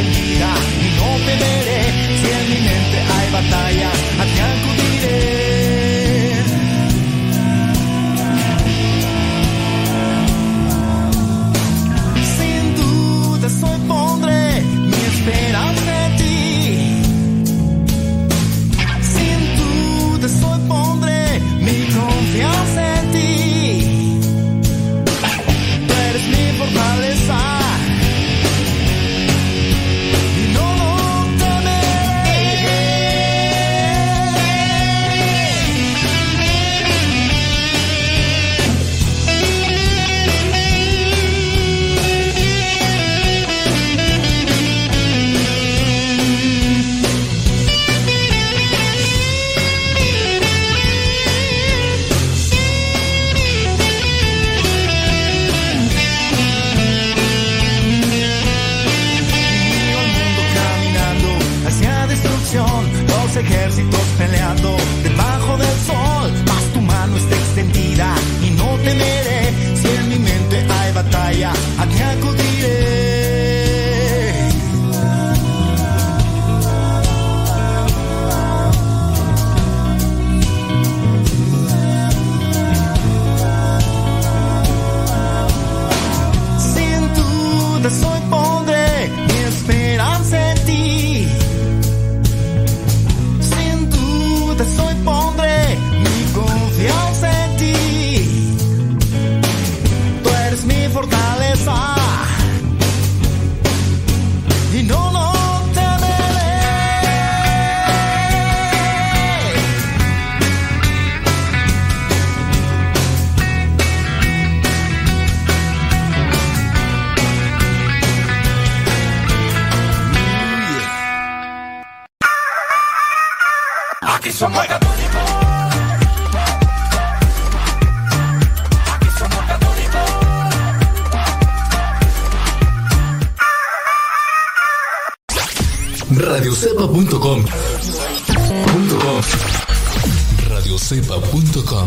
y no temeré si en mi mente hay batalla, somos católicos. Aquí somos católicos. Radiocepa.com punto com. Radiocepa.com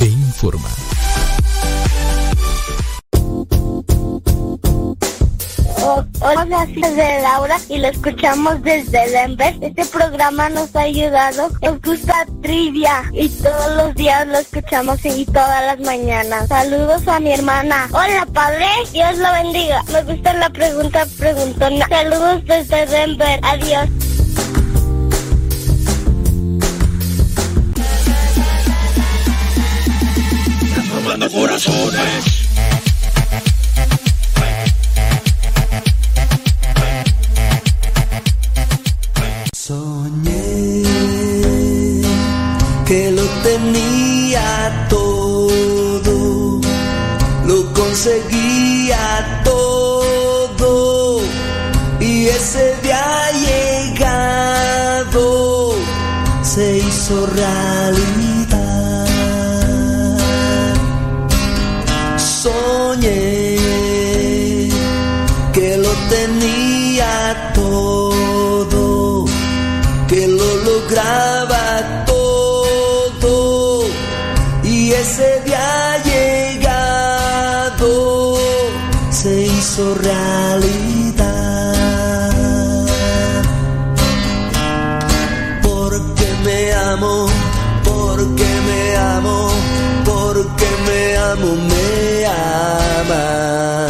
e informa. Hola, soy de Laura y lo escuchamos desde Denver. Este programa nos ha ayudado. Nos gusta trivia y todos los días lo escuchamos y todas las mañanas. Saludos a mi hermana. Hola, padre. Dios lo bendiga. Me gusta la pregunta preguntona. Saludos desde Denver. Adiós. Corazones. Soñé que lo tenía todo, lo conseguía todo y ese día llegado se hizo realidad. Lograba todo y ese día llegado se hizo realidad. Porque me amo, porque me amo, porque me amo, me ama.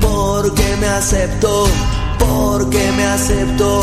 Porque me acepto, porque me acepto,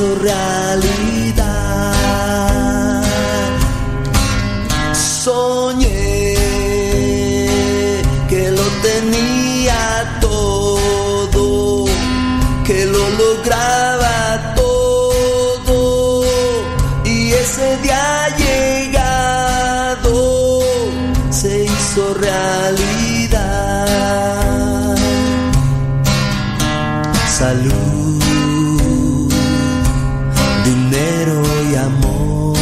hizo realidad. Soñé que lo tenía todo, que lo lograba todo y ese día llegado se hizo realidad. Salud, dinero y amor.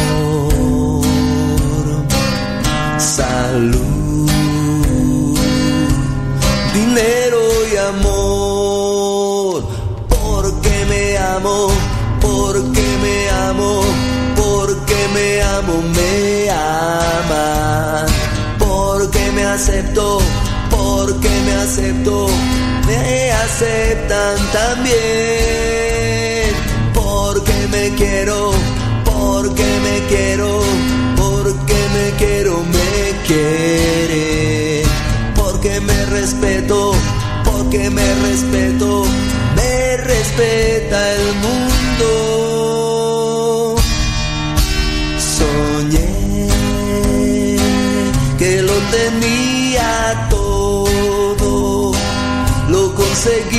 Salud, dinero y amor. Porque me amo, porque me amo, porque me amo, me ama. Porque me acepto, porque me acepto, me aceptan también. Me respeto, me respeta el mundo. Soñé que lo tenía todo, lo conseguía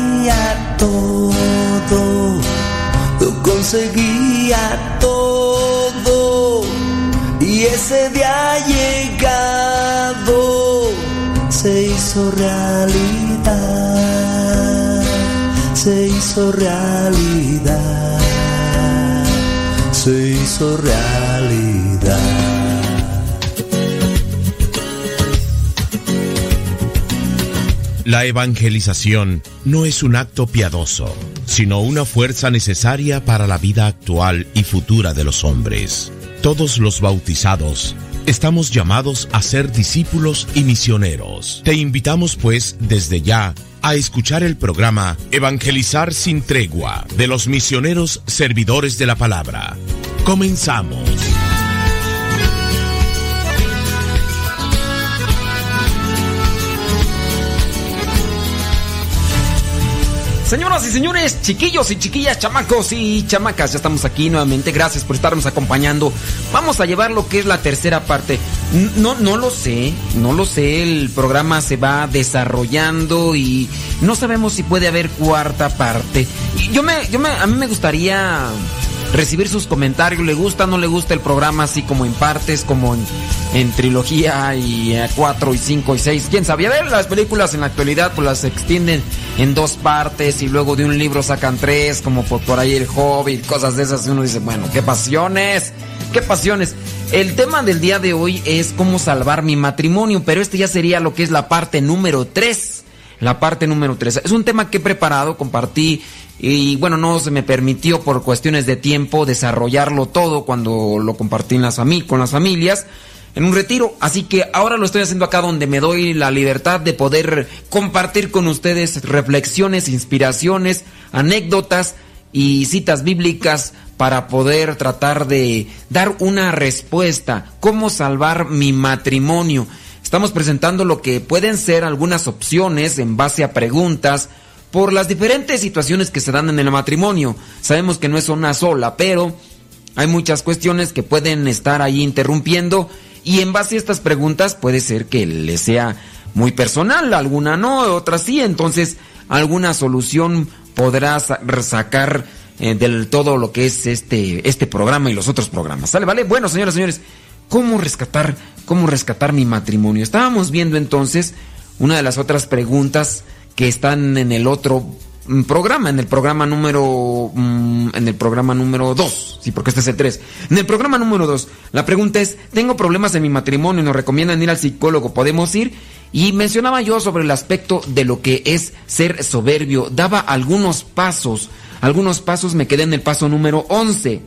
todo, lo conseguía todo y ese día llegado se hizo realidad, se hizo realidad, se hizo realidad. La evangelización no es un acto piadoso, sino una fuerza necesaria para la vida actual y futura de los hombres. Todos los bautizados estamos llamados a ser discípulos y misioneros. Te invitamos pues desde ya a escuchar el programa Evangelizar sin tregua de los misioneros servidores de la palabra. Comenzamos. Señoras y señores, chiquillos y chiquillas, chamacos y chamacas, ya estamos aquí nuevamente. Gracias por estarnos acompañando. Vamos a llevar lo que es la tercera parte. No, no lo sé, no lo sé. El programa se va desarrollando y no sabemos si puede haber cuarta parte. Yo me, yo me, a mí me gustaría recibir sus comentarios. ¿Le gusta o no le gusta el programa así como en partes, como en, en trilogía y eh, cuatro y cinco y seis? ¿Quién sabe? A ver, las películas en la actualidad pues las extienden en dos partes y luego de un libro sacan tres, como por, ahí el Hobbit, cosas de esas. Y uno dice, bueno, qué pasiones, qué pasiones. El tema del día de hoy es cómo salvar mi matrimonio, pero este ya sería lo que es la parte número tres. la parte número 3. Es un tema que he preparado, compartí y bueno, no se me permitió por cuestiones de tiempo desarrollarlo todo cuando lo compartí en las con las familias en un retiro. Así que ahora lo estoy haciendo acá donde me doy la libertad de poder compartir con ustedes reflexiones, inspiraciones, anécdotas y citas bíblicas para poder tratar de dar una respuesta. ¿Cómo salvar mi matrimonio? Estamos presentando lo que pueden ser algunas opciones en base a preguntas por las diferentes situaciones que se dan en el matrimonio. Sabemos que no es una sola, pero hay muchas cuestiones que pueden estar ahí interrumpiendo y en base a estas preguntas puede ser que le sea muy personal, alguna no, otra sí, entonces alguna solución podrás sacar eh, del todo lo que es este, este programa y los otros programas. ¿Sale? ¿Vale? Bueno, señoras y señores, ¿cómo rescatar, cómo rescatar mi matrimonio? Estábamos viendo entonces una de las otras preguntas que están en el otro mm, programa, en el programa número mm, en el programa número 2, sí, porque este es el 3. En el programa número 2, la pregunta es, tengo problemas en mi matrimonio y nos recomiendan ir al psicólogo, ¿podemos ir? Y mencionaba yo sobre el aspecto de lo que es ser soberbio, daba algunos pasos, algunos pasos me quedé en el paso número 11.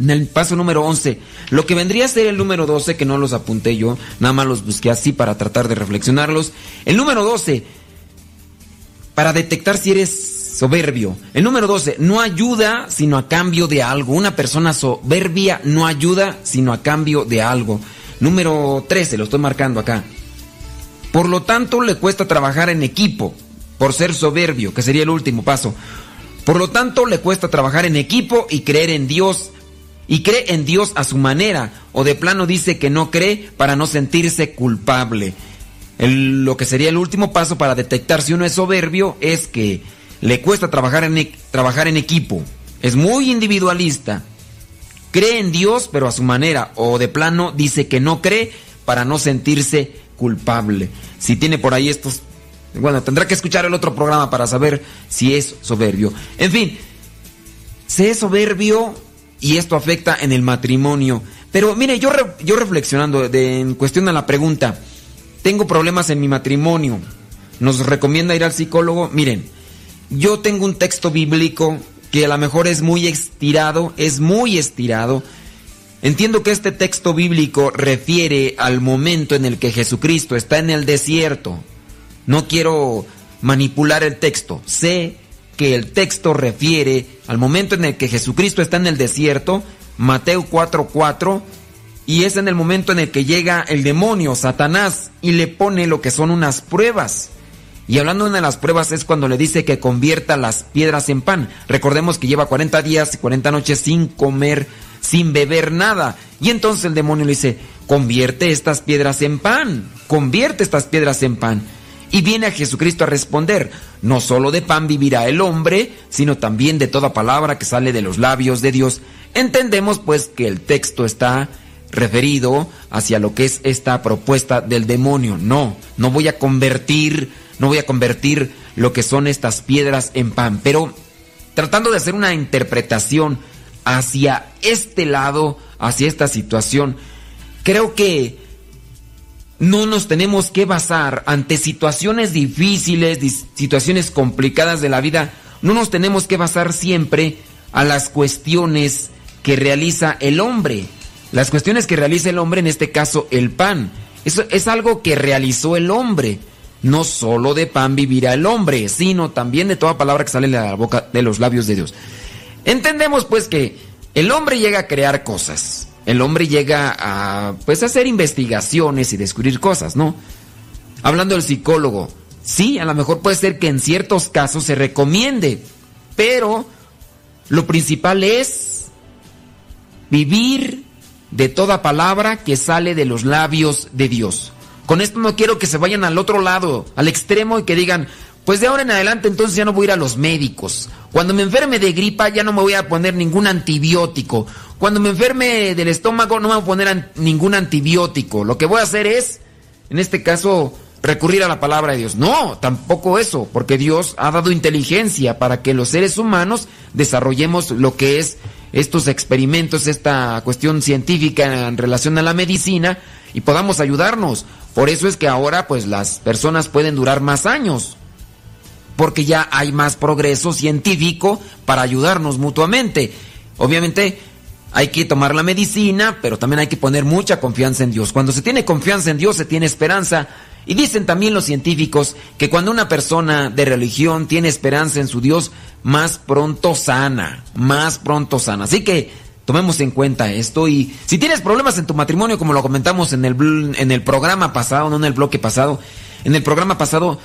En el paso número 11, lo que vendría a ser el número 12, que no los apunté yo, nada más los busqué así para tratar de reflexionarlos. El número 12, para detectar si eres soberbio. El número 12, no ayuda sino a cambio de algo. Una persona soberbia no ayuda sino a cambio de algo. Número 13, lo estoy marcando acá. Por lo tanto, le cuesta trabajar en equipo por ser soberbio, que sería el último paso. Por lo tanto, le cuesta trabajar en equipo y creer en Dios. Y cree en Dios a su manera. O de plano dice que no cree para no sentirse culpable lo que sería el último paso para detectar si uno es soberbio es que le cuesta trabajar en, trabajar en equipo. Es muy individualista. Cree en Dios, pero a su manera. O de plano dice que no cree para no sentirse culpable. Si tiene por ahí estos... Bueno, tendrá que escuchar el otro programa para saber si es soberbio. En fin, se es soberbio y esto afecta en el matrimonio. Pero mire, yo, yo reflexionando en cuestión de la pregunta, tengo problemas en mi matrimonio, nos recomienda ir al psicólogo. Miren, yo tengo un texto bíblico que a lo mejor es muy estirado, es muy estirado. Entiendo que este texto bíblico refiere al momento en el que Jesucristo está en el desierto. No quiero manipular el texto. Sé que el texto refiere al momento en el que Jesucristo está en el desierto, Mateo 4:4, y es en el momento en el que llega el demonio, Satanás, y le pone lo que son unas pruebas. Y hablando de las pruebas es cuando le dice que convierta las piedras en pan. Recordemos que lleva 40 días y 40 noches sin comer, sin beber nada. Y entonces el demonio le dice, convierte estas piedras en pan, convierte estas piedras en pan. Y viene a Jesucristo a responder, no solo de pan vivirá el hombre, sino también de toda palabra que sale de los labios de Dios. Entendemos pues que el texto está referido hacia lo que es esta propuesta del demonio. No, no voy a convertir, no voy a convertir lo que son estas piedras en pan, pero tratando de hacer una interpretación hacia este lado, hacia esta situación, creo que no nos tenemos que basar ante situaciones difíciles, situaciones complicadas de la vida, no nos tenemos que basar siempre a las cuestiones que realiza el hombre las cuestiones que realiza el hombre, en este caso el pan. Eso es algo que realizó el hombre. No solo de pan vivirá el hombre, sino también de toda palabra que sale de la boca de los labios de Dios. Entendemos pues que el hombre llega a crear cosas. El hombre llega a pues hacer investigaciones y descubrir cosas, ¿no? Hablando del psicólogo, sí, a lo mejor puede ser que en ciertos casos se recomiende, pero lo principal es vivir de toda palabra que sale de los labios de Dios. Con esto no quiero que se vayan al otro lado, al extremo y que digan, pues de ahora en adelante entonces ya no voy a ir a los médicos. Cuando me enferme de gripa ya no me voy a poner ningún antibiótico. Cuando me enferme del estómago no me voy a poner ningún antibiótico. Lo que voy a hacer es, en este caso, recurrir a la palabra de Dios. No, tampoco eso, porque Dios ha dado inteligencia para que los seres humanos desarrollemos lo que es estos experimentos, esta cuestión científica en relación a la medicina y podamos ayudarnos. Por eso es que ahora pues las personas pueden durar más años. Porque ya hay más progreso científico para ayudarnos mutuamente. Obviamente hay que tomar la medicina, pero también hay que poner mucha confianza en Dios. Cuando se tiene confianza en Dios se tiene esperanza. Y dicen también los científicos que cuando una persona de religión tiene esperanza en su Dios, más pronto sana, más pronto sana. Así que tomemos en cuenta esto y si tienes problemas en tu matrimonio, como lo comentamos en el, en el programa pasado, no en el bloque pasado, en el programa pasado,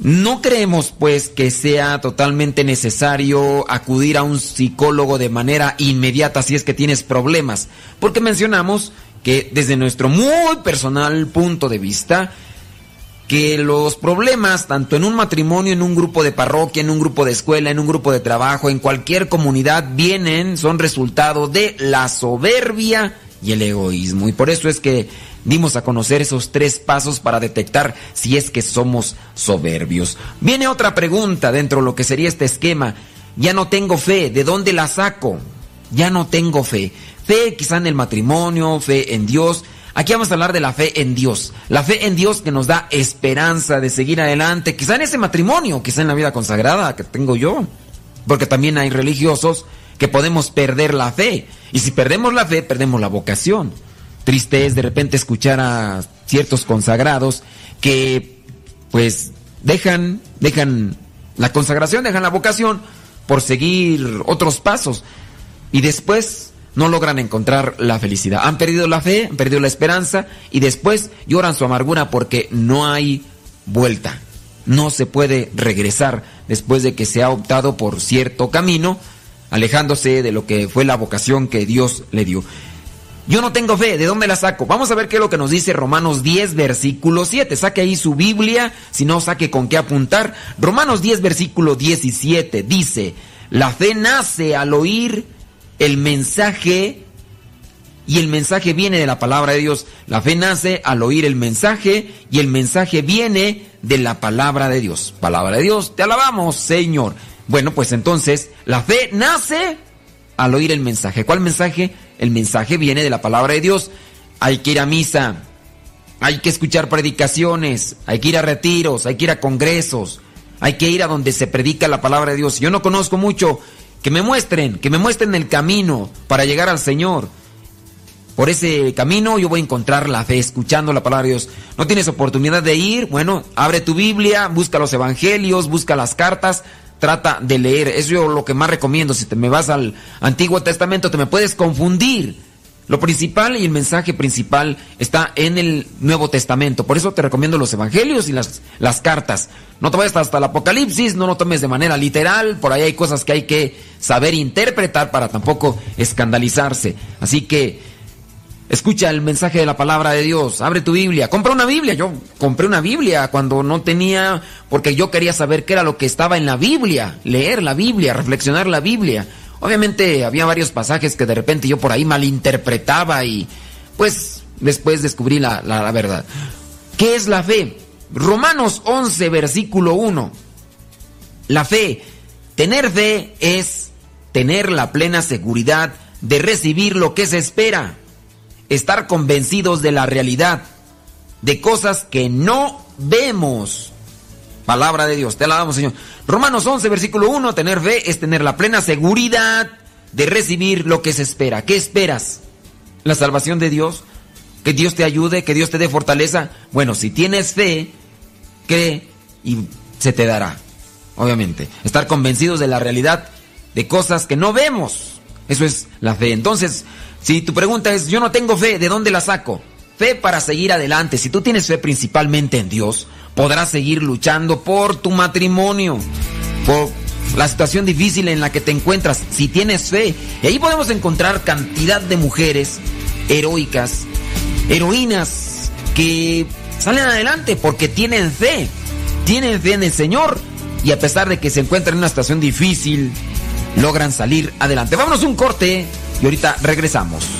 no creemos pues que sea totalmente necesario acudir a un psicólogo de manera inmediata si es que tienes problemas, porque mencionamos que desde nuestro muy personal punto de vista, que los problemas, tanto en un matrimonio, en un grupo de parroquia, en un grupo de escuela, en un grupo de trabajo, en cualquier comunidad, vienen, son resultado de la soberbia y el egoísmo. Y por eso es que dimos a conocer esos tres pasos para detectar si es que somos soberbios. Viene otra pregunta dentro de lo que sería este esquema. Ya no tengo fe, ¿de dónde la saco? Ya no tengo fe. Fe quizá en el matrimonio, fe en Dios. Aquí vamos a hablar de la fe en Dios. La fe en Dios que nos da esperanza de seguir adelante, quizá en ese matrimonio, quizá en la vida consagrada que tengo yo. Porque también hay religiosos que podemos perder la fe. Y si perdemos la fe, perdemos la vocación. Triste es de repente escuchar a ciertos consagrados que pues dejan, dejan la consagración, dejan la vocación por seguir otros pasos. Y después no logran encontrar la felicidad. Han perdido la fe, han perdido la esperanza y después lloran su amargura porque no hay vuelta. No se puede regresar después de que se ha optado por cierto camino, alejándose de lo que fue la vocación que Dios le dio. Yo no tengo fe, ¿de dónde la saco? Vamos a ver qué es lo que nos dice Romanos 10, versículo 7. Saque ahí su Biblia, si no, saque con qué apuntar. Romanos 10, versículo 17 dice, la fe nace al oír el mensaje y el mensaje viene de la palabra de Dios. La fe nace al oír el mensaje y el mensaje viene de la palabra de Dios. Palabra de Dios, te alabamos, Señor. Bueno, pues entonces la fe nace al oír el mensaje. ¿Cuál mensaje? El mensaje viene de la palabra de Dios. Hay que ir a misa, hay que escuchar predicaciones, hay que ir a retiros, hay que ir a congresos, hay que ir a donde se predica la palabra de Dios. Yo no conozco mucho que me muestren, que me muestren el camino para llegar al Señor. Por ese camino yo voy a encontrar la fe, escuchando la palabra de Dios. No tienes oportunidad de ir, bueno, abre tu Biblia, busca los evangelios, busca las cartas, trata de leer. Eso es lo que más recomiendo. Si te me vas al Antiguo Testamento, te me puedes confundir. Lo principal y el mensaje principal está en el Nuevo Testamento. Por eso te recomiendo los evangelios y las, cartas. No te vayas hasta el Apocalipsis, no lo tomes de manera literal. Por ahí hay cosas que hay que saber interpretar para tampoco escandalizarse. Así que escucha el mensaje de la palabra de Dios. Abre tu Biblia. Compra una Biblia. Yo compré una Biblia cuando no tenía, porque yo quería saber qué era lo que estaba en la Biblia. Leer la Biblia, reflexionar la Biblia. Obviamente había varios pasajes que de repente yo por ahí malinterpretaba y pues después descubrí la, la, verdad. ¿Qué es la fe? Romanos 11, versículo 1. La fe, tener fe es tener la plena seguridad de recibir lo que se espera, estar convencidos de la realidad, de cosas que no vemos. Palabra de Dios, te alabamos Señor. Romanos 11, versículo 1, tener fe es tener la plena seguridad de recibir lo que se espera. ¿Qué esperas? ¿La salvación de Dios? ¿Que Dios te ayude? ¿Que Dios te dé fortaleza? Bueno, si tienes fe, cree y se te dará. Obviamente. Estar convencidos de la realidad de cosas que no vemos. Eso es la fe. Entonces, si tu pregunta es, yo no tengo fe, ¿de dónde la saco? Fe para seguir adelante. Si tú tienes fe principalmente en Dios, podrás seguir luchando por tu matrimonio, por la situación difícil en la que te encuentras, si tienes fe. Y ahí podemos encontrar cantidad de mujeres heroicas, heroínas, que salen adelante porque tienen fe, tienen fe en el Señor y a pesar de que se encuentran en una situación difícil, logran salir adelante. Vámonos un corte y ahorita regresamos.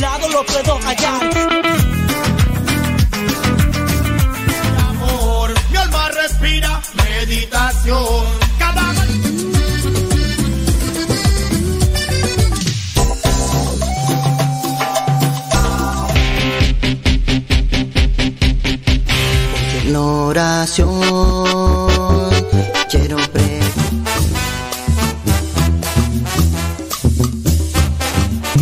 Lado lo puedo hallar. Amor, mi alma respira meditación. Cada oración quiero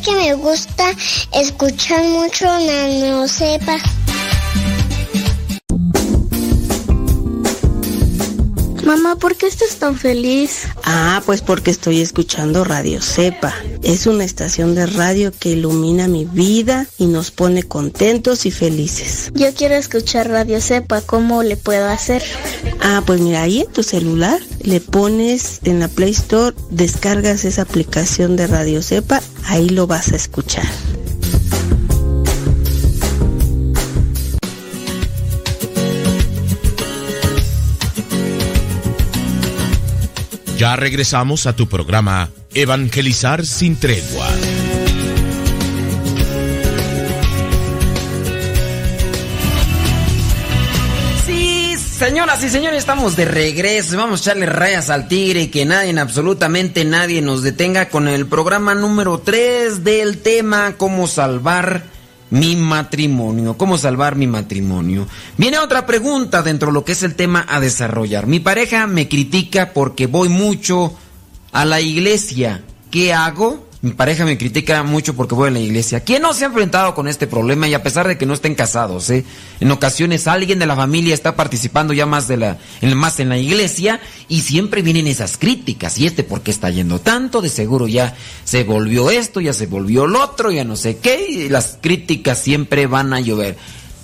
Que me gusta escuchar mucho Nano Sepa. Mamá, ¿por qué estás tan feliz? Ah, pues porque estoy escuchando Radio Cepa. Es una estación de radio que ilumina mi vida y nos pone contentos y felices. Yo quiero escuchar Radio Cepa, ¿cómo le puedo hacer? Ah, pues mira, ahí en tu celular le pones en la Play Store, descargas esa aplicación de Radio Cepa, ahí lo vas a escuchar. Ya regresamos a tu programa Evangelizar sin tregua. Sí, señoras y señores, estamos de regreso. Vamos a echarle rayas al tigre y que nadie, absolutamente nadie nos detenga con el programa número 3 del tema Cómo salvar mi matrimonio. ¿Cómo salvar mi matrimonio? Viene otra pregunta dentro de lo que es el tema a desarrollar. Mi pareja me critica porque voy mucho a la iglesia. ¿Qué hago? Mi pareja me critica mucho porque voy a la iglesia. ¿Quién no se ha enfrentado con este problema y a pesar de que no estén casados? Eh? En ocasiones alguien de la familia está participando ya más, de la, en, más en la iglesia y siempre vienen esas críticas. ¿Y este por qué está yendo tanto? De seguro ya se volvió esto, ya se volvió lo otro, ya no sé qué. Y las críticas siempre van a llover.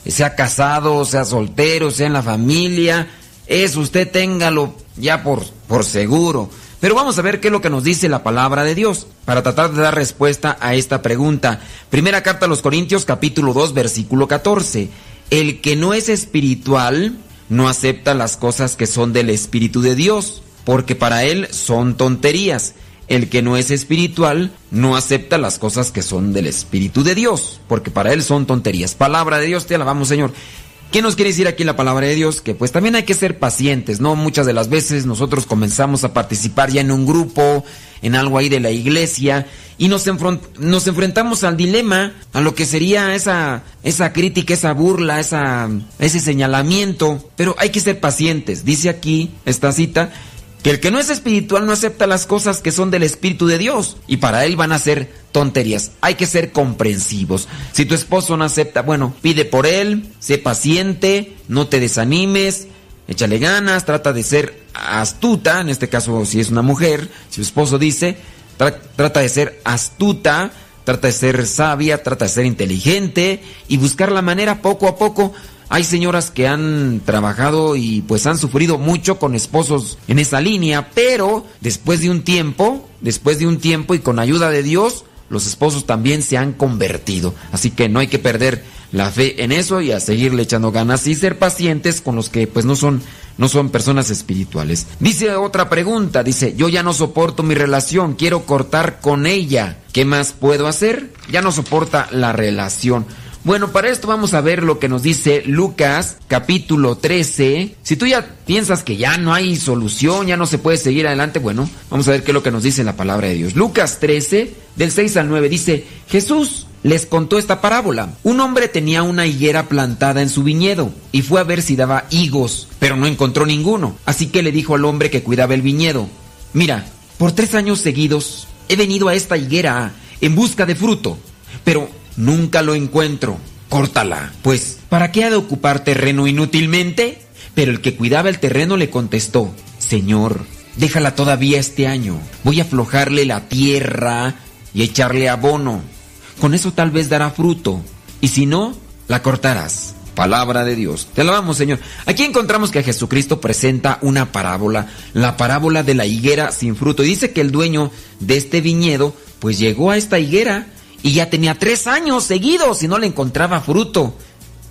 Sea casado, sea soltero, sea en la familia. Eso usted téngalo ya por, por seguro. Pero vamos a ver qué es lo que nos dice la palabra de Dios para tratar de dar respuesta a esta pregunta. Primera carta a los Corintios capítulo 2 versículo 14. El que no es espiritual no acepta las cosas que son del Espíritu de Dios, porque para él son tonterías. El que no es espiritual no acepta las cosas que son del Espíritu de Dios, porque para él son tonterías. Palabra de Dios, te alabamos Señor. ¿Qué nos quiere decir aquí la palabra de Dios? Que pues también hay que ser pacientes, ¿no? Muchas de las veces nosotros comenzamos a participar ya en un grupo, en algo ahí de la iglesia, y nos, enfrentamos al dilema, a lo que sería esa, esa crítica, esa burla, esa, ese señalamiento. Pero hay que ser pacientes. Dice aquí esta cita, que el que no es espiritual no acepta las cosas que son del Espíritu de Dios y para él van a ser tonterías. Hay que ser comprensivos. Si tu esposo no acepta, bueno, pide por él, sé paciente, no te desanimes, échale ganas, trata de ser astuta, en este caso si es una mujer, si tu esposo dice, trata de ser astuta, trata de ser sabia, trata de ser inteligente y buscar la manera poco a poco hay señoras que han trabajado y pues han sufrido mucho con esposos en esa línea, pero después de un tiempo, después de un tiempo y con ayuda de Dios, los esposos también se han convertido. Así que no hay que perder la fe en eso y a seguirle echando ganas y ser pacientes con los que pues no son no son personas espirituales. Dice otra pregunta, dice, "Yo ya no soporto mi relación, quiero cortar con ella. ¿Qué más puedo hacer?" Ya no soporta la relación. Bueno, para esto vamos a ver lo que nos dice Lucas capítulo 13. Si tú ya piensas que ya no hay solución, ya no se puede seguir adelante, bueno, vamos a ver qué es lo que nos dice la palabra de Dios. Lucas 13, del 6 al 9, dice, Jesús les contó esta parábola. Un hombre tenía una higuera plantada en su viñedo y fue a ver si daba higos, pero no encontró ninguno. Así que le dijo al hombre que cuidaba el viñedo, mira, por tres años seguidos he venido a esta higuera en busca de fruto, pero nunca lo encuentro. Córtala, pues, ¿para qué ha de ocupar terreno inútilmente? Pero el que cuidaba el terreno le contestó, Señor, déjala todavía este año. Voy a aflojarle la tierra y echarle abono. Con eso tal vez dará fruto. Y si no, la cortarás. Palabra de Dios. Te alabamos, Señor. Aquí encontramos que Jesucristo presenta una parábola, la parábola de la higuera sin fruto. Y dice que el dueño de este viñedo, pues llegó a esta higuera y ya tenía tres años seguidos y no le encontraba fruto.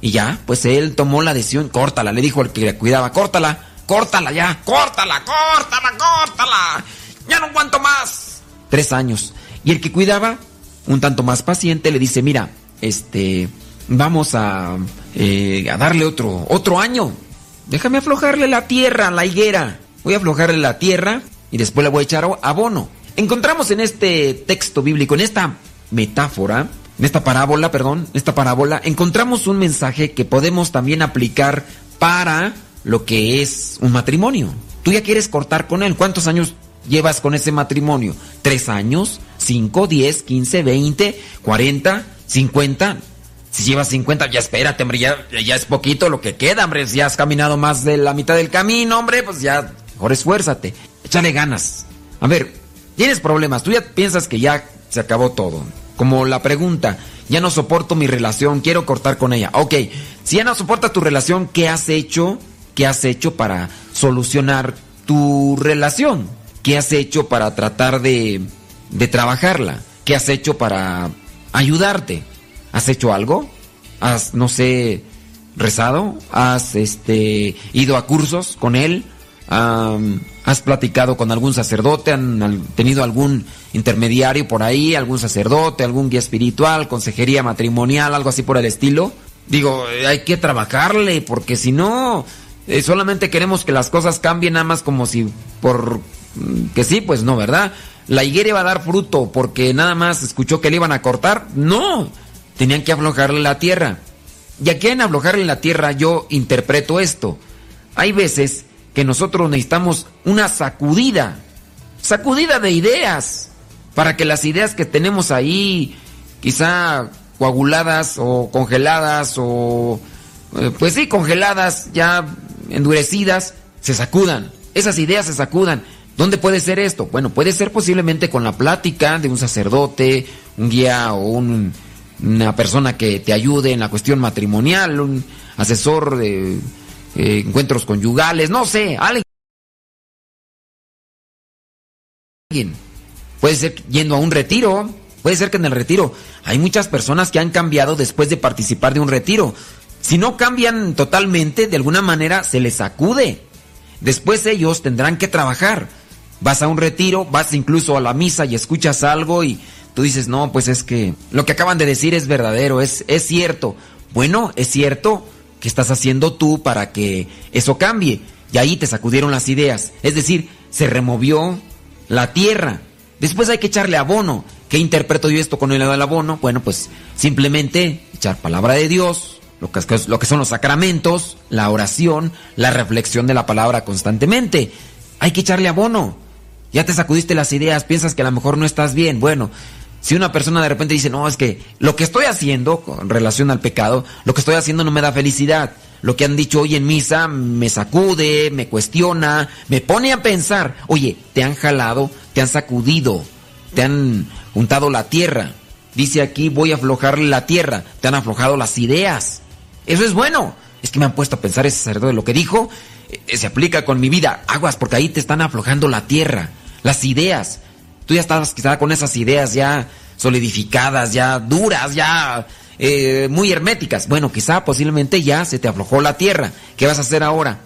Y ya, pues él tomó la decisión, córtala, le dijo al que le cuidaba, córtala, córtala ya, córtala, córtala, córtala. Ya no aguanto más. Tres años. Y el que cuidaba, un tanto más paciente, le dice, mira, este, vamos a, eh, a darle otro, otro año. Déjame aflojarle la tierra, la higuera. Voy a aflojarle la tierra y después le voy a echar abono. Encontramos en este texto bíblico, en esta metáfora, en esta parábola, perdón, en esta parábola, encontramos un mensaje que podemos también aplicar para lo que es un matrimonio. Tú ya quieres cortar con él. ¿Cuántos años llevas con ese matrimonio? ¿Tres años? ¿Cinco? ¿Diez? ¿Quince? ¿Veinte? ¿Cuarenta? ¿Cincuenta? Si llevas 50, ya espérate, hombre, ya, es poquito lo que queda, hombre. Si has caminado más de la mitad del camino, hombre, pues ya, mejor esfuérzate. Échale ganas. A ver, tienes problemas, tú ya piensas que ya se acabó todo. Como la pregunta, ya no soporto mi relación, quiero cortar con ella. Ok, si ya no soporta tu relación, ¿qué has hecho? ¿Qué has hecho para solucionar tu relación? ¿Qué has hecho para tratar de, de trabajarla? ¿Qué has hecho para ayudarte? ¿Has hecho algo? ¿Has, no sé, rezado? ¿Has este, ido a cursos con él? ¿Has platicado con algún sacerdote? ¿Han tenido algún intermediario por ahí? ¿Algún sacerdote? ¿Algún guía espiritual? ¿Consejería matrimonial? ¿Algo así por el estilo? Digo, hay que trabajarle porque si no, eh, solamente queremos que las cosas cambien nada más como si por... que sí, pues no, ¿verdad? La higuera iba a dar fruto porque nada más escuchó que le iban a cortar. No, tenían que aflojarle la tierra. Y aquí en aflojarle la tierra yo interpreto esto. Hay veces que nosotros necesitamos una sacudida, sacudida de ideas, para que las ideas que tenemos ahí, quizá coaguladas o congeladas o, pues sí, congeladas, ya endurecidas, se sacudan. Esas ideas se sacudan. ¿Dónde puede ser esto? Bueno, puede ser posiblemente con la plática de un sacerdote, un guía o un, una persona que te ayude en la cuestión matrimonial, un asesor de eh, encuentros conyugales, no sé, alguien. Puede ser yendo a un retiro, puede ser que en el retiro hay muchas personas que han cambiado después de participar de un retiro. Si no cambian totalmente, de alguna manera se les sacude. Después ellos tendrán que trabajar. Vas a un retiro, vas incluso a la misa y escuchas algo y tú dices, no, pues es que lo que acaban de decir es verdadero, es, es cierto. Bueno, es cierto, ¿qué estás haciendo tú para que eso cambie? Y ahí te sacudieron las ideas. Es decir, se removió la tierra. Después hay que echarle abono. ¿Qué interpreto yo esto con el abono? Bueno, pues simplemente echar palabra de Dios, lo que, lo que son los sacramentos, la oración, la reflexión de la palabra constantemente. Hay que echarle abono. Ya te sacudiste las ideas, piensas que a lo mejor no estás bien. Bueno, si una persona de repente dice, no, es que lo que estoy haciendo con relación al pecado, lo que estoy haciendo no me da felicidad. Lo que han dicho hoy en misa me sacude, me cuestiona, me pone a pensar. Oye, te han jalado, te han sacudido, te han untado la tierra. Dice aquí, voy a aflojarle la tierra. Te han aflojado las ideas. Eso es bueno. Es que me han puesto a pensar ese sacerdote. Lo que dijo eh, se aplica con mi vida. Aguas, porque ahí te están aflojando la tierra, las ideas. Tú ya estabas quizá con esas ideas ya solidificadas, ya duras, ya eh, muy herméticas. Bueno, quizá posiblemente ya se te aflojó la tierra. ¿Qué vas a hacer ahora?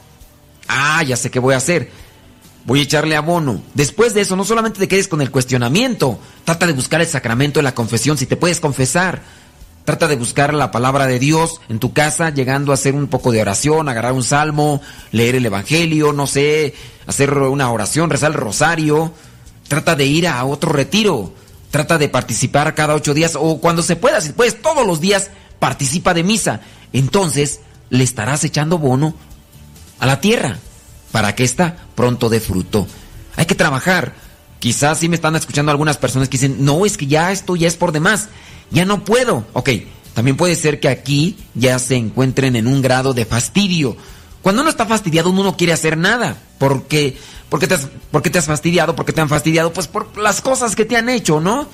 Ah, ya sé qué voy a hacer. Voy a echarle abono. Después de eso, no solamente te quedes con el cuestionamiento. Trata de buscar el sacramento de la confesión, si te puedes confesar. Trata de buscar la palabra de Dios en tu casa, llegando a hacer un poco de oración, agarrar un salmo, leer el Evangelio, no sé, hacer una oración, rezar el rosario. Trata de ir a otro retiro. Trata de participar cada ocho días o cuando se pueda, si puedes, todos los días participa de misa. Entonces le estarás echando bono a la tierra para que ésta pronto dé fruto. Hay que trabajar. Quizás sí me están escuchando algunas personas que dicen, no, es que ya esto ya es por demás ya no puedo. Ok, también puede ser que aquí ya se encuentren en un grado de fastidio. Cuando uno está fastidiado, uno no quiere hacer nada. Porque, porque, te has, porque te has fastidiado, porque te han fastidiado, pues por las cosas que te han hecho, ¿no?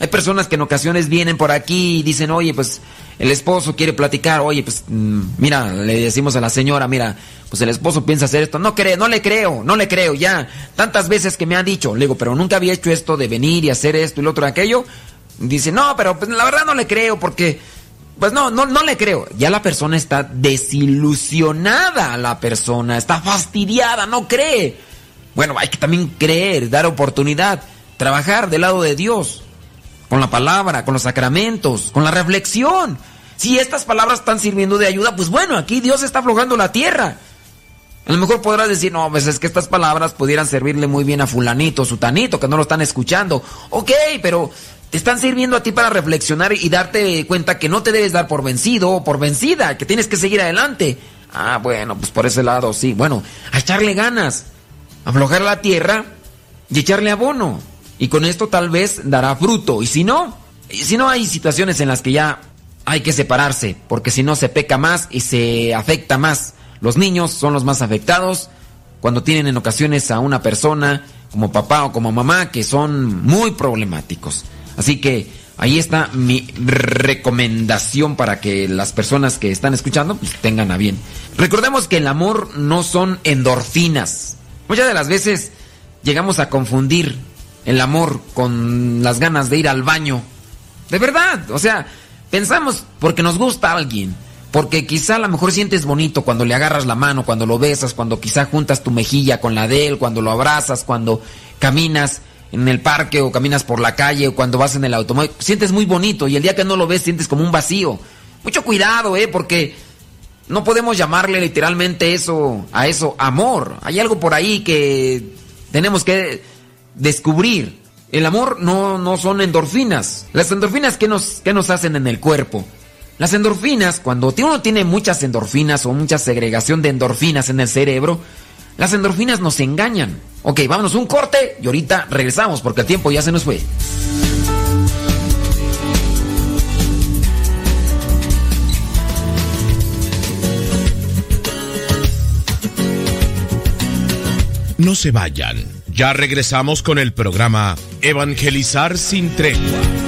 Hay personas que en ocasiones vienen por aquí y dicen, oye, pues el esposo quiere platicar, oye, pues mm, mira, le decimos a la señora, mira, pues el esposo piensa hacer esto, no creo, no le creo, no le creo, ya, tantas veces que me ha dicho, le digo, pero nunca había hecho esto de venir y hacer esto y lo otro y aquello, Dice, no, pero pues, la verdad no le creo porque... Pues no, no, no le creo. Ya la persona está desilusionada, la persona está fastidiada, no cree. Bueno, hay que también creer, dar oportunidad, trabajar del lado de Dios, con la palabra, con los sacramentos, con la reflexión. Si estas palabras están sirviendo de ayuda, pues bueno, aquí Dios está aflojando la tierra. A lo mejor podrás decir, no, pues es que estas palabras pudieran servirle muy bien a fulanito, sutanito, que no lo están escuchando. Ok, pero te están sirviendo a ti para reflexionar y darte cuenta que no te debes dar por vencido o por vencida, que tienes que seguir adelante. Ah, bueno, pues por ese lado sí. Bueno, a echarle ganas, aflojar la tierra y echarle abono. Y con esto tal vez dará fruto. Y si no, si no hay situaciones en las que ya hay que separarse, porque si no se peca más y se afecta más. Los niños son los más afectados cuando tienen en ocasiones a una persona como papá o como mamá que son muy problemáticos. Así que ahí está mi recomendación para que las personas que están escuchando pues, tengan a bien. Recordemos que el amor no son endorfinas. Muchas de las veces llegamos a confundir el amor con las ganas de ir al baño. De verdad, o sea, pensamos porque nos gusta alguien, porque quizá a lo mejor sientes bonito cuando le agarras la mano, cuando lo besas, cuando quizá juntas tu mejilla con la de él, cuando lo abrazas, cuando caminas en el parque o caminas por la calle o cuando vas en el automóvil, sientes muy bonito y el día que no lo ves sientes como un vacío. Mucho cuidado, eh, porque no podemos llamarle literalmente eso a eso amor. Hay algo por ahí que tenemos que descubrir. El amor no, no son endorfinas. Las endorfinas ¿qué nos, qué nos hacen en el cuerpo? Las endorfinas, cuando uno tiene muchas endorfinas o mucha segregación de endorfinas en el cerebro, las endorfinas nos engañan. Ok, vámonos un corte y ahorita regresamos porque el tiempo ya se nos fue. No se vayan, ya regresamos con el programa Evangelizar sin tregua.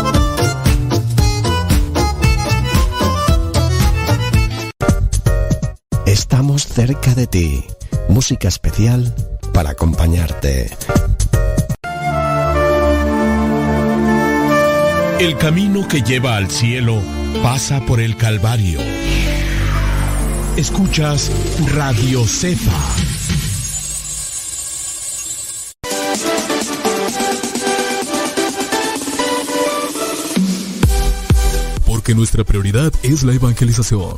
Estamos cerca de ti. Música especial para acompañarte. El camino que lleva al cielo pasa por el Calvario. Escuchas Radio Cefa. Porque nuestra prioridad es la evangelización.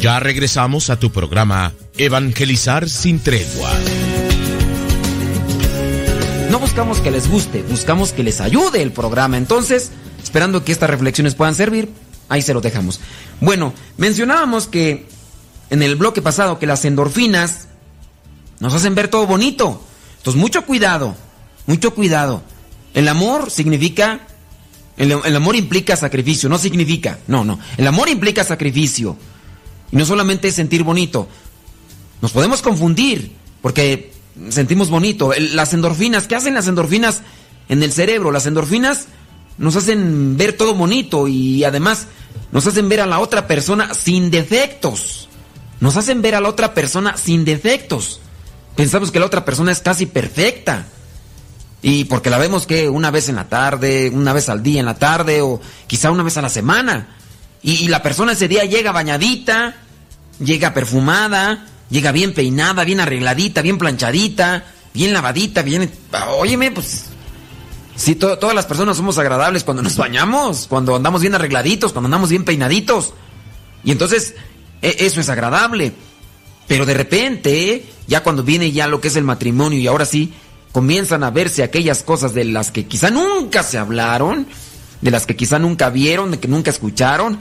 Ya regresamos a tu programa Evangelizar sin tregua. No buscamos que les guste, buscamos que les ayude el programa. Entonces, esperando que estas reflexiones puedan servir, ahí se lo dejamos. Bueno, mencionábamos que en el bloque pasado que las endorfinas nos hacen ver todo bonito. Entonces, mucho cuidado, mucho cuidado. El amor significa, el, el amor implica sacrificio, no significa, no, no. El amor implica sacrificio. Y no solamente es sentir bonito. Nos podemos confundir porque sentimos bonito. las endorfinas, ¿qué hacen las endorfinas en el cerebro? Las endorfinas nos hacen ver todo bonito y además nos hacen ver a la otra persona sin defectos. Nos hacen ver a la otra persona sin defectos. Pensamos que la otra persona es casi perfecta. Y porque la vemos que una vez en la tarde, una vez al día en la tarde o quizá una vez a la semana. Y, la persona ese día llega bañadita, llega perfumada, llega bien peinada, bien arregladita, bien planchadita, bien lavadita, bien... Óyeme, pues... Sí, todas las personas somos agradables cuando nos bañamos, cuando andamos bien arregladitos, cuando andamos bien peinaditos. Y entonces, e, eso es agradable. Pero de repente, ya cuando viene ya lo que es el matrimonio y ahora sí, comienzan a verse aquellas cosas de las que quizá nunca se hablaron, de las que quizá nunca vieron, de que nunca escucharon,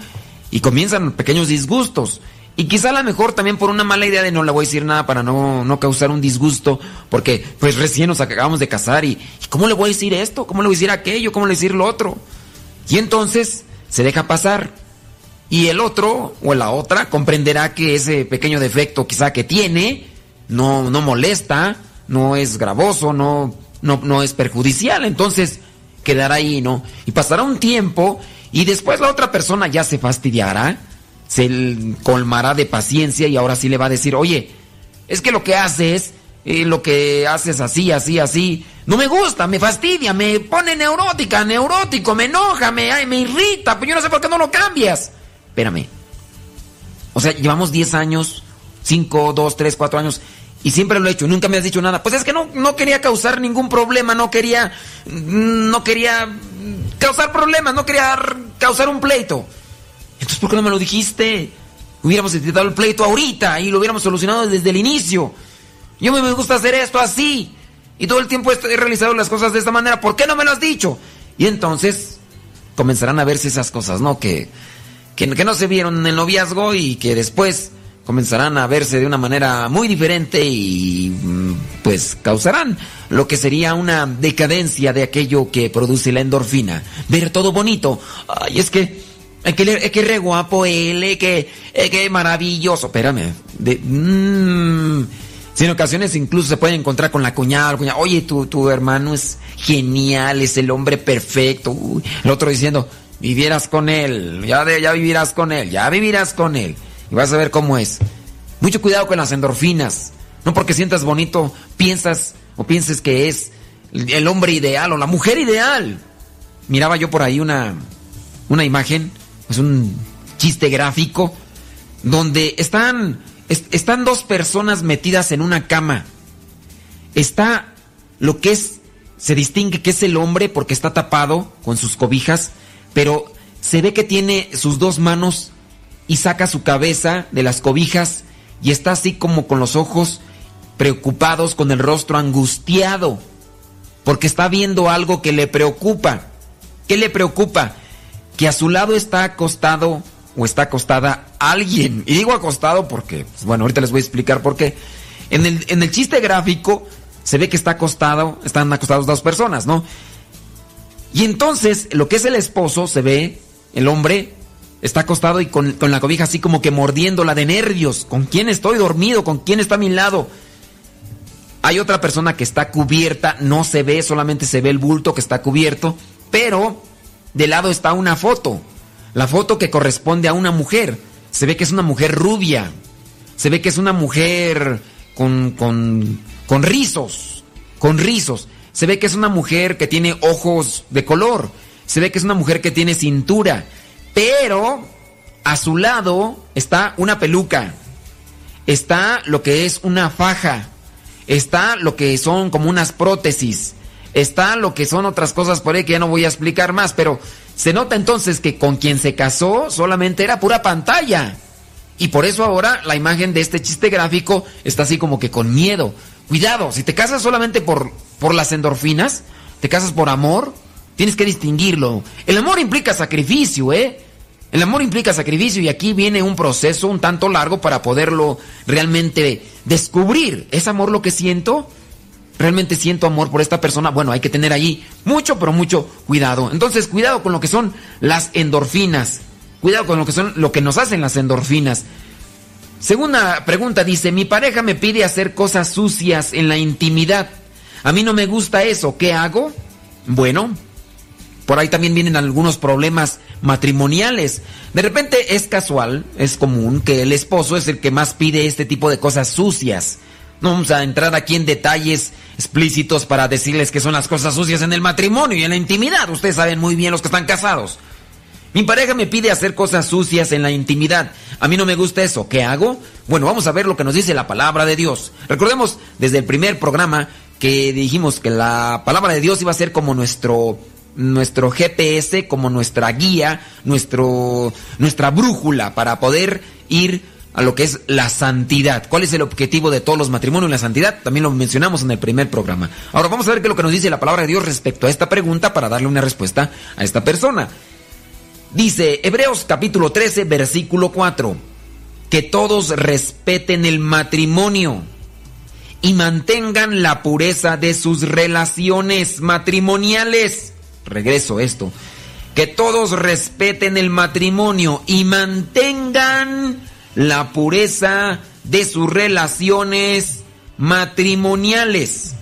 y comienzan pequeños disgustos. Y quizá a lo mejor también por una mala idea de no le voy a decir nada para no, no causar un disgusto, porque pues recién nos acabamos de casar y, ¿cómo le voy a decir esto? ¿Cómo le voy a decir aquello? ¿Cómo le voy a decir lo otro? Y entonces se deja pasar. Y el otro o la otra comprenderá que ese pequeño defecto quizá que tiene no, no molesta, no es gravoso, no, no, no es perjudicial. Entonces quedará ahí, ¿no? Y pasará un tiempo y después la otra persona ya se fastidiará, se colmará de paciencia y ahora sí le va a decir, oye, es que lo que haces, eh, lo que haces así, así, así, no me gusta, me fastidia, me pone neurótica, neurótico, me enoja, me, me irrita, pues yo no sé por qué no lo cambias. Espérame. O sea, llevamos 10 años, 5, 2, 3, 4 años y siempre lo he hecho, nunca me has dicho nada. Pues es que no, no quería causar ningún problema, no quería. No quería causar problemas, no quería causar un pleito. Entonces, ¿por qué no me lo dijiste? Hubiéramos intentado el pleito ahorita y lo hubiéramos solucionado desde el inicio. Yo me gusta hacer esto así. Y todo el tiempo he realizado las cosas de esta manera. ¿Por qué no me lo has dicho? Y entonces comenzarán a verse esas cosas, ¿no? Que, que, que no se vieron en el noviazgo y que después comenzarán a verse de una manera muy diferente y mm, pues causarán lo que sería una decadencia de aquello que produce la endorfina. Ver todo bonito. Ay, es que es que, es que re guapo él, es que, que maravilloso. Espérame. De, mm, si en ocasiones incluso se puede encontrar con la cuñada, oye, tu, tu hermano es genial, es el hombre perfecto. el otro diciendo, vivieras con él, ya, de, ya vivirás con él, ya vivirás con él y vas a ver cómo es. Mucho cuidado con las endorfinas. No porque sientas bonito, piensas o pienses que es el hombre ideal o la mujer ideal. Miraba yo por ahí una, una imagen, es un chiste gráfico, donde están, están dos personas metidas en una cama. Está lo que es, se distingue que es el hombre porque está tapado con sus cobijas, pero se ve que tiene sus dos manos y saca su cabeza de las cobijas y está así como con los ojos preocupados, con el rostro angustiado, porque está viendo algo que le preocupa. ¿Qué le preocupa? Que a su lado está acostado o está acostada alguien. Y digo acostado porque, pues, bueno, ahorita les voy a explicar por qué. En el, en el chiste gráfico se ve que está acostado, están acostados dos personas, ¿no? Y entonces, lo que es el esposo, se ve, el hombre, Está acostado y con, la cobija así como que mordiéndola de nervios. ¿Con quién estoy dormido? ¿Con quién está a mi lado? Hay otra persona que está cubierta, no se ve, solamente se ve el bulto que está cubierto, pero de lado está una foto. La foto que corresponde a una mujer. se ve que es una mujer rubia, se ve que es una mujer con, con, con rizos, con rizos, se ve que es una mujer que tiene ojos de color, se ve que es una mujer que tiene cintura, pero a su lado está una peluca, está lo que es una faja, está lo que son como unas prótesis, está lo que son otras cosas por ahí que ya no voy a explicar más, pero se nota entonces que con quien se casó solamente era pura pantalla. Y por eso ahora la imagen de este chiste gráfico está así como que con miedo. Cuidado, si te casas solamente por, por las endorfinas, te casas por amor, tienes que distinguirlo. El amor implica sacrificio, ¿eh? El amor implica sacrificio y aquí viene un proceso un tanto largo para poderlo realmente descubrir. ¿Es amor lo que siento? realmente siento amor por esta persona, bueno, hay que tener ahí mucho, pero mucho cuidado. Entonces, cuidado con lo que son las endorfinas. Cuidado con lo que son lo que nos hacen las endorfinas. Segunda pregunta dice, mi pareja me pide hacer cosas sucias en la intimidad. A mí no me gusta eso, ¿qué hago? Bueno, por ahí también vienen algunos problemas matrimoniales. De repente es casual, es común que el esposo es el que más pide este tipo de cosas sucias. No vamos a entrar aquí en detalles explícitos para decirles que son las cosas sucias en el matrimonio y en la intimidad. Ustedes saben muy bien los que están casados. Mi pareja me pide hacer cosas sucias en la intimidad. A mí no me gusta eso. ¿Qué hago? Bueno, vamos a ver lo que nos dice la palabra de Dios. Recordemos desde el primer programa que dijimos que la palabra de Dios iba a ser como nuestro nuestro GPS, como nuestra guía, nuestro nuestra brújula para poder ir a lo que es la santidad. ¿Cuál es el objetivo de todos los matrimonios? La santidad. También lo mencionamos en el primer programa. Ahora vamos a ver qué es lo que nos dice la palabra de Dios respecto a esta pregunta para darle una respuesta a esta persona. Dice Hebreos capítulo 13, versículo 4. Que todos respeten el matrimonio y mantengan la pureza de sus relaciones matrimoniales. Regreso esto. Que todos respeten el matrimonio y mantengan la pureza de sus relaciones matrimoniales.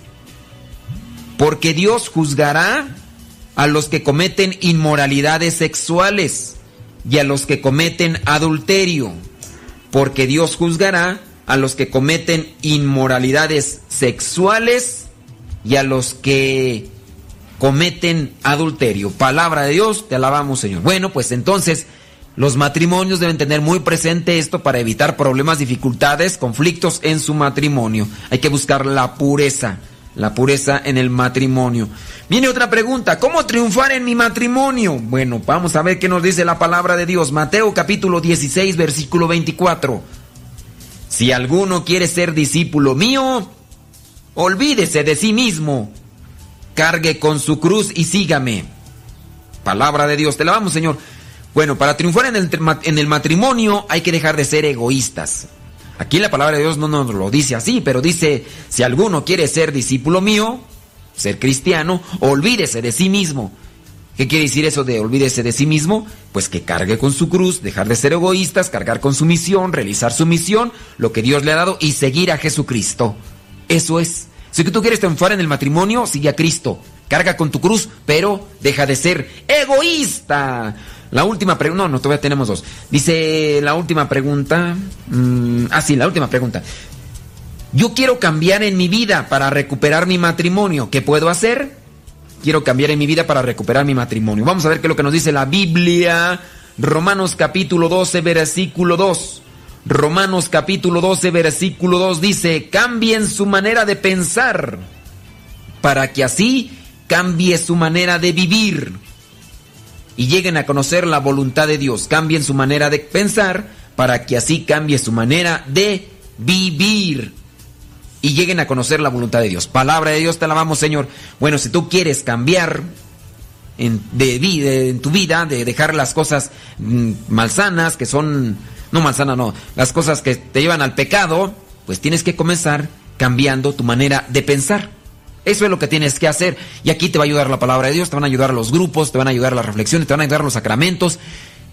Porque Dios juzgará a los que cometen inmoralidades sexuales y a los que cometen adulterio. Porque Dios juzgará a los que cometen inmoralidades sexuales y a los que cometen adulterio. Palabra de Dios, te alabamos Señor. Bueno, pues entonces los matrimonios deben tener muy presente esto para evitar problemas, dificultades, conflictos en su matrimonio. Hay que buscar la pureza, la pureza en el matrimonio. Viene otra pregunta, ¿cómo triunfar en mi matrimonio? Bueno, vamos a ver qué nos dice la palabra de Dios. Mateo capítulo 16, versículo 24. Si alguno quiere ser discípulo mío, olvídese de sí mismo, cargue con su cruz y sígame. Palabra de Dios, te la vamos, Señor. Bueno, para triunfar en el, en el matrimonio hay que dejar de ser egoístas. Aquí la palabra de Dios no nos lo dice así, pero dice, si alguno quiere ser discípulo mío, ser cristiano, olvídese de sí mismo. ¿Qué quiere decir eso de olvídese de sí mismo? Pues que cargue con su cruz, dejar de ser egoístas, cargar con su misión, realizar su misión, lo que Dios le ha dado y seguir a Jesucristo. Eso es. Si tú quieres triunfar en el matrimonio, sigue a Cristo. Carga con tu cruz, pero deja de ser egoísta. La última pregunta, no, no, todavía tenemos dos. Dice la última pregunta. Mm, ah, sí, la última pregunta. Yo quiero cambiar en mi vida para recuperar mi matrimonio. ¿Qué puedo hacer? Quiero cambiar en mi vida para recuperar mi matrimonio. Vamos a ver qué es lo que nos dice la Biblia. Romanos capítulo 12, versículo 2. Romanos capítulo 12, versículo 2 dice, cambien su manera de pensar para que así cambie su manera de vivir y lleguen a conocer la voluntad de Dios. Cambien su manera de pensar para que así cambie su manera de vivir. Y lleguen a conocer la voluntad de Dios. Palabra de Dios, te alabamos, Señor. Bueno, si tú quieres cambiar en, de, en tu vida, de dejar las cosas mm, malsanas, que son, no malsanas, no, las cosas que te llevan al pecado, pues tienes que comenzar cambiando tu manera de pensar. Eso es lo que tienes que hacer. Y aquí te va a ayudar la palabra de Dios, te van a ayudar los grupos, te van a ayudar las reflexiones, te van a ayudar los sacramentos.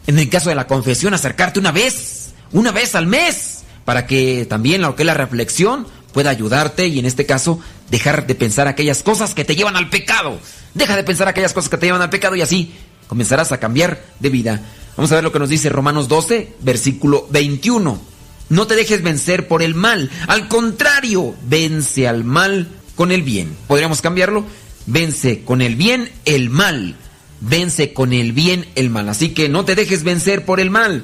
En el caso de la confesión, acercarte una vez, una vez al mes, para que también lo que es la reflexión pueda ayudarte y en este caso dejar de pensar aquellas cosas que te llevan al pecado. Deja de pensar aquellas cosas que te llevan al pecado y así comenzarás a cambiar de vida. Vamos a ver lo que nos dice Romanos 12, versículo 21. No te dejes vencer por el mal, al contrario, vence al mal con el bien. ¿Podríamos cambiarlo? Vence con el bien el mal. Vence con el bien el mal. Así que no te dejes vencer por el mal.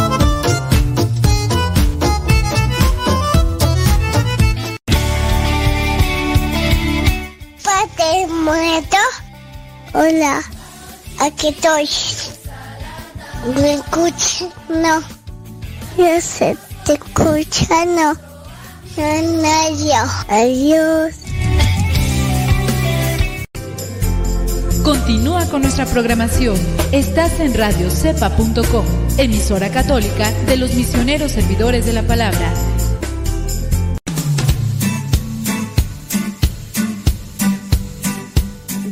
Hola, aquí estoy. ¿Me escuchas? No. Yo sé, te escucha, no. No, no, yo. Adiós. Continúa con nuestra programación. Estás en radiocepa.com, emisora católica de los misioneros servidores de la palabra.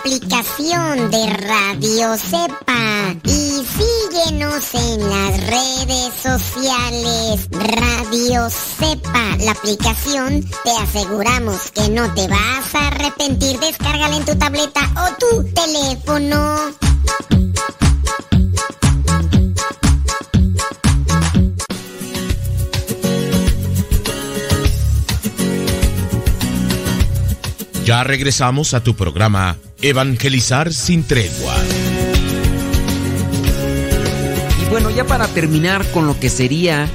Aplicación de Radio Cepa y síguenos en las redes sociales. Radio Cepa, la aplicación, te aseguramos que no te vas a arrepentir. Descárgala en tu tableta o tu teléfono. Ya regresamos a tu programa Evangelizar sin tregua. Y bueno, ya para terminar con lo que sería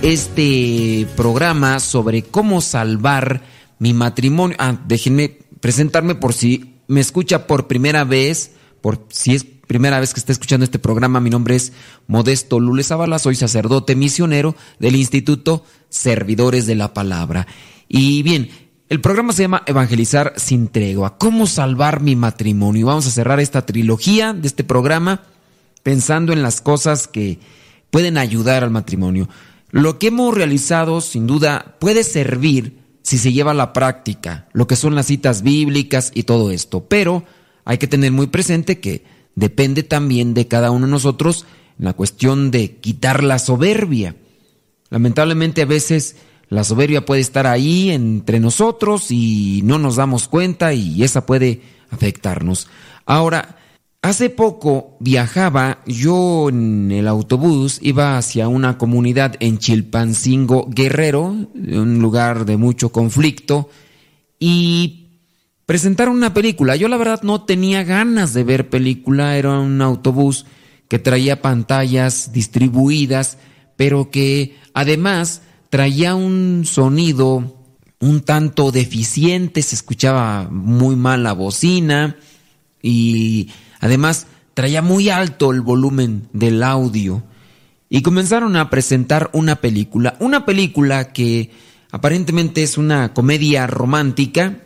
este programa sobre cómo salvar mi matrimonio. Ah, déjenme presentarme por si me escucha por primera vez, por si es primera vez que está escuchando este programa. Mi nombre es Modesto Lule Zavala, soy sacerdote misionero del Instituto Servidores de la Palabra. Y bien, el programa se llama Evangelizar sin tregua. ¿Cómo salvar mi matrimonio? Vamos a cerrar esta trilogía de este programa pensando en las cosas que pueden ayudar al matrimonio. Lo que hemos realizado, sin duda, puede servir si se lleva a la práctica, lo que son las citas bíblicas y todo esto. Pero hay que tener muy presente que depende también de cada uno de nosotros la cuestión de quitar la soberbia. Lamentablemente a veces la soberbia puede estar ahí entre nosotros y no nos damos cuenta y esa puede afectarnos. Ahora, hace poco viajaba yo en el autobús, iba hacia una comunidad en Chilpancingo, Guerrero, un lugar de mucho conflicto, y presentaron una película. Yo la verdad no tenía ganas de ver película, era un autobús que traía pantallas distribuidas, pero que además traía un sonido un tanto deficiente, se escuchaba muy mal la bocina y además traía muy alto el volumen del audio. Y comenzaron a presentar una película, una película que aparentemente es una comedia romántica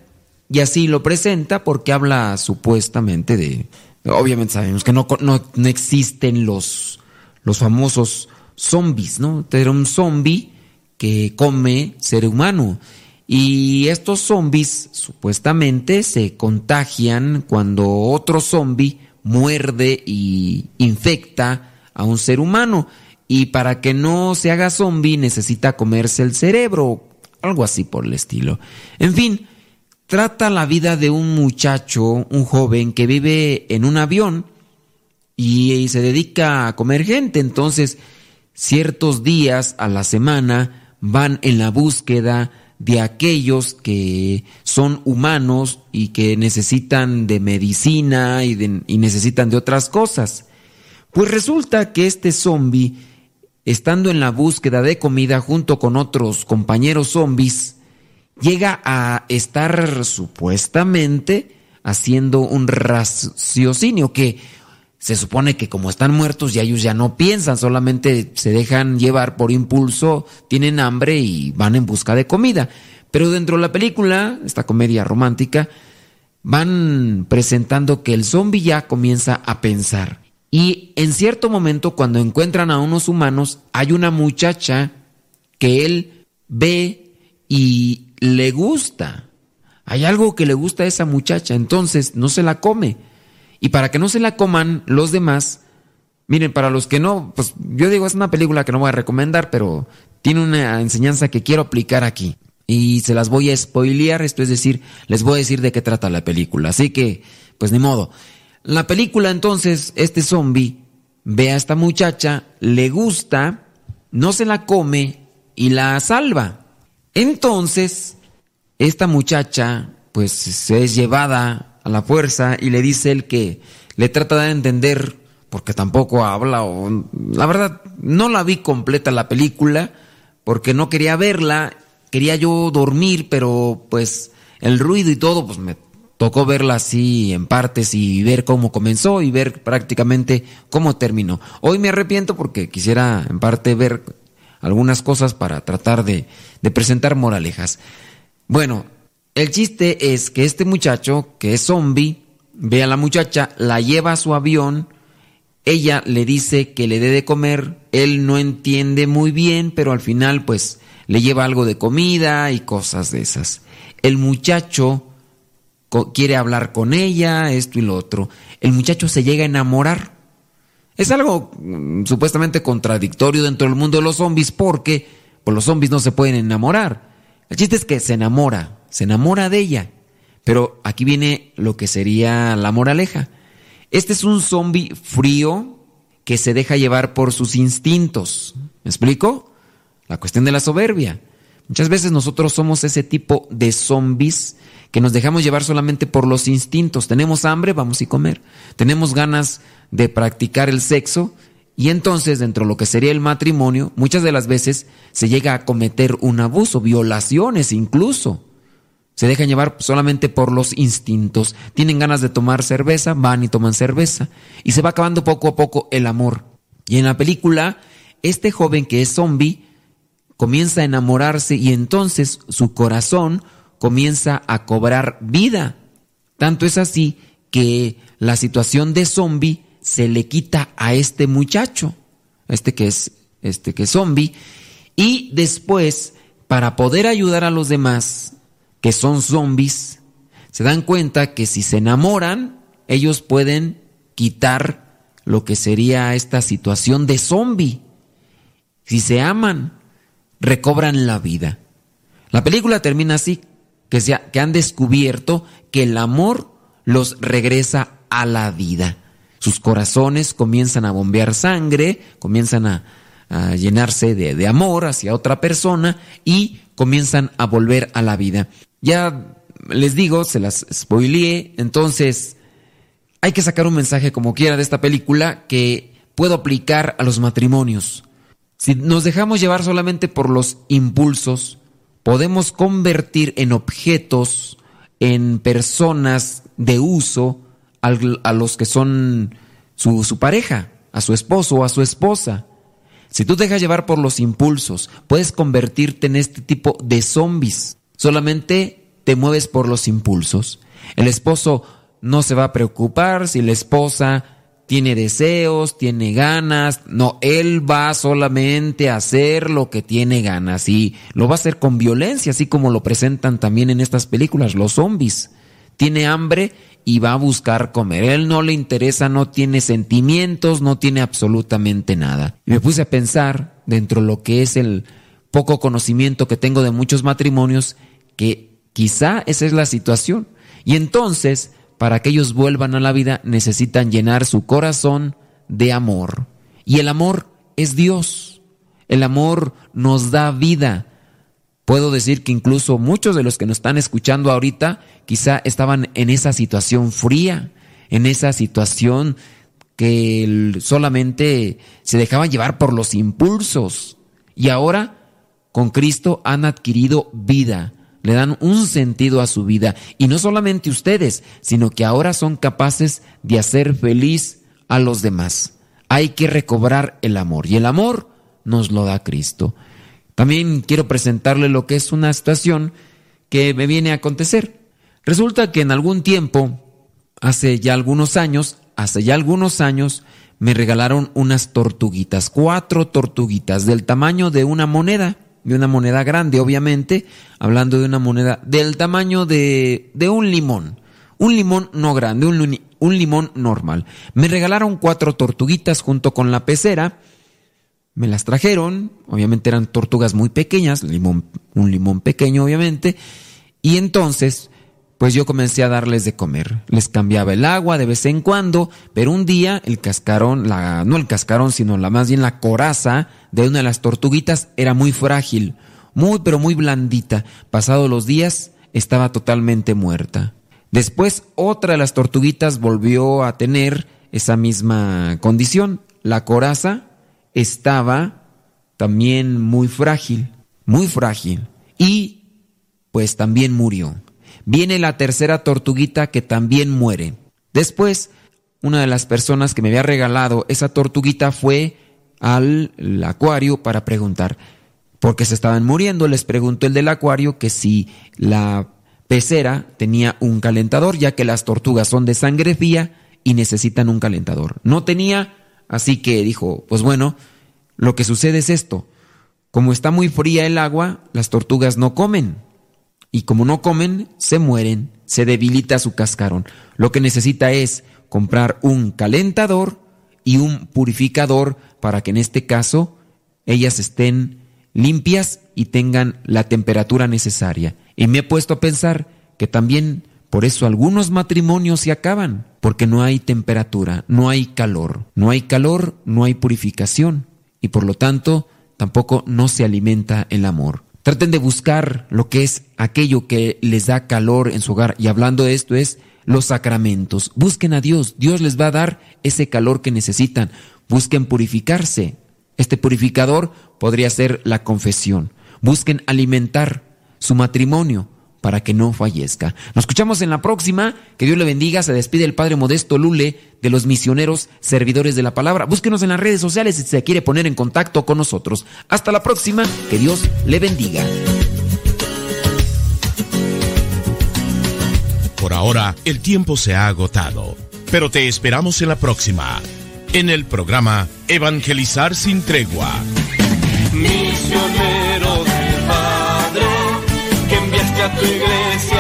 y así lo presenta porque habla supuestamente de... Obviamente sabemos que no, no, no existen los, los famosos zombies, ¿no? Era un zombie que come ser humano. Y estos zombies supuestamente se contagian cuando otro zombie muerde y infecta a un ser humano. Y para que no se haga zombie necesita comerse el cerebro, algo así por el estilo. En fin, trata la vida de un muchacho, un joven que vive en un avión y se dedica a comer gente. Entonces, ciertos días a la semana van en la búsqueda de aquellos que son humanos y que necesitan de medicina y, necesitan de otras cosas. Pues resulta que este zombie, estando en la búsqueda de comida junto con otros compañeros zombies, llega a estar supuestamente haciendo un raciocinio que se supone que como están muertos ya ellos ya no piensan, solamente se dejan llevar por impulso, tienen hambre y van en busca de comida. Pero dentro de la película, esta comedia romántica, van presentando que el zombie ya comienza a pensar. Y en cierto momento, cuando encuentran a unos humanos, hay una muchacha que él ve y le gusta. Hay algo que le gusta a esa muchacha, entonces no se la come y para que no se la coman los demás, miren, para los que no, pues yo digo, es una película que no voy a recomendar, pero tiene una enseñanza que quiero aplicar aquí. Y se las voy a spoilear, esto es decir, les voy a decir de qué trata la película. Así que, pues ni modo. La película entonces, este zombie ve a esta muchacha, le gusta, no se la come y la salva. Entonces, esta muchacha, pues es llevada a la fuerza y le dice él que le trata de entender, porque tampoco habla, o, la verdad, no la vi completa la película, porque no quería verla, quería yo dormir, pero pues el ruido y todo, pues me tocó verla así en partes y ver cómo comenzó y ver prácticamente cómo terminó. Hoy me arrepiento porque quisiera en parte ver algunas cosas para tratar de, de presentar moralejas. Bueno, el chiste es que este muchacho, que es zombie, ve a la muchacha, la lleva a su avión, ella le dice que le dé de comer, él no entiende muy bien, pero al final pues le lleva algo de comida y cosas de esas. El muchacho quiere hablar con ella, esto y lo otro. El muchacho se llega a enamorar. Es algo mm, supuestamente contradictorio dentro del mundo de los zombies porque pues, los zombies no se pueden enamorar. El chiste es que se enamora se enamora de ella. Pero aquí viene lo que sería la moraleja. Este es un zombie frío que se deja llevar por sus instintos. ¿Me explico? La cuestión de la soberbia. Muchas veces nosotros somos ese tipo de zombies que nos dejamos llevar solamente por los instintos. Tenemos hambre, vamos a comer. Tenemos ganas de practicar el sexo y entonces dentro de lo que sería el matrimonio, muchas de las veces se llega a cometer un abuso, violaciones incluso. Se dejan llevar solamente por los instintos. Tienen ganas de tomar cerveza, van y toman cerveza. Y se va acabando poco a poco el amor. Y en la película, este joven que es zombie comienza a enamorarse y entonces su corazón comienza a cobrar vida. Tanto es así que la situación de zombie se le quita a este muchacho, este que es este que es zombie, y después para poder ayudar a los demás que son zombies, se dan cuenta que si se enamoran, ellos pueden quitar lo que sería esta situación de zombie. Si se aman, recobran la vida. La película termina así, que, que han descubierto que el amor los regresa a la vida. Sus corazones comienzan a bombear sangre, comienzan a, llenarse de, de amor hacia otra persona y comienzan a volver a la vida. Ya les digo, se las spoileé, entonces hay que sacar un mensaje como quiera de esta película que puedo aplicar a los matrimonios. Si nos dejamos llevar solamente por los impulsos, podemos convertir en objetos, en personas de uso a los que son su, su pareja, a su esposo o a su esposa. Si tú dejas llevar por los impulsos, puedes convertirte en este tipo de zombies. Solamente te mueves por los impulsos. El esposo no se va a preocupar si la esposa tiene deseos, tiene ganas. No, él va solamente a hacer lo que tiene ganas y lo va a hacer con violencia, así como lo presentan también en estas películas, los zombies. Tiene hambre y va a buscar comer. Él no le interesa, no tiene sentimientos, no tiene absolutamente nada. Y me puse a pensar, dentro de lo que es el poco conocimiento que tengo de muchos matrimonios, que quizá esa es la situación. Y entonces, para que ellos vuelvan a la vida, necesitan llenar su corazón de amor. Y el amor es Dios. El amor nos da vida. Puedo decir que incluso muchos de los que nos están escuchando ahorita quizá estaban en esa situación fría, en esa situación que solamente se dejaban llevar por los impulsos. Y ahora con Cristo han adquirido vida, le dan un sentido a su vida. Y no solamente ustedes, sino que ahora son capaces de hacer feliz a los demás. Hay que recobrar el amor y el amor nos lo da Cristo. También quiero presentarle lo que es una situación que me viene a acontecer. Resulta que en algún tiempo, hace ya algunos años, hace ya algunos años, me regalaron unas tortuguitas, cuatro tortuguitas del tamaño de una moneda, de una moneda grande, obviamente, hablando de una moneda del tamaño de, de un limón. Un limón no grande, un, un limón normal. Me regalaron cuatro tortuguitas junto con la pecera me las trajeron, obviamente eran tortugas muy pequeñas, limón, un limón pequeño obviamente, y entonces pues yo comencé a darles de comer. Les cambiaba el agua de vez en cuando, pero un día el cascarón, la, no el cascarón, sino la más bien la coraza de una de las tortuguitas era muy frágil, muy pero muy blandita. Pasados los días estaba totalmente muerta. Después otra de las tortuguitas volvió a tener esa misma condición. La coraza estaba también muy frágil, muy frágil, y pues también murió. Viene la tercera tortuguita que también muere. Después, una de las personas que me había regalado esa tortuguita fue al acuario para preguntar por qué se estaban muriendo. Les preguntó el del acuario que si la pecera tenía un calentador, ya que las tortugas son de sangre fría y necesitan un calentador. No tenía Así que dijo, pues bueno, lo que sucede es esto. Como está muy fría el agua, las tortugas no comen. Y como no comen, se mueren, se debilita su cascarón. Lo que necesita es comprar un calentador y un purificador para que en este caso ellas estén limpias y tengan la temperatura necesaria. Y me he puesto a pensar que también por eso algunos matrimonios se acaban, porque no hay temperatura, no hay calor. No hay calor, no hay purificación. Y por lo tanto, tampoco no se alimenta el amor. Traten de buscar lo que es aquello que les da calor en su hogar. Y hablando de esto es los sacramentos. Busquen a Dios. Dios les va a dar ese calor que necesitan. Busquen purificarse. Este purificador podría ser la confesión. Busquen alimentar su matrimonio para que no fallezca. Nos escuchamos en la próxima. Que Dios le bendiga. Se despide el Padre Modesto Lule de los misioneros servidores de la palabra. Búsquenos en las redes sociales si se quiere poner en contacto con nosotros. Hasta la próxima. Que Dios le bendiga. Por ahora, el tiempo se ha agotado. Pero te esperamos en la próxima. En el programa Evangelizar sin tregua. Misionero a tu iglesia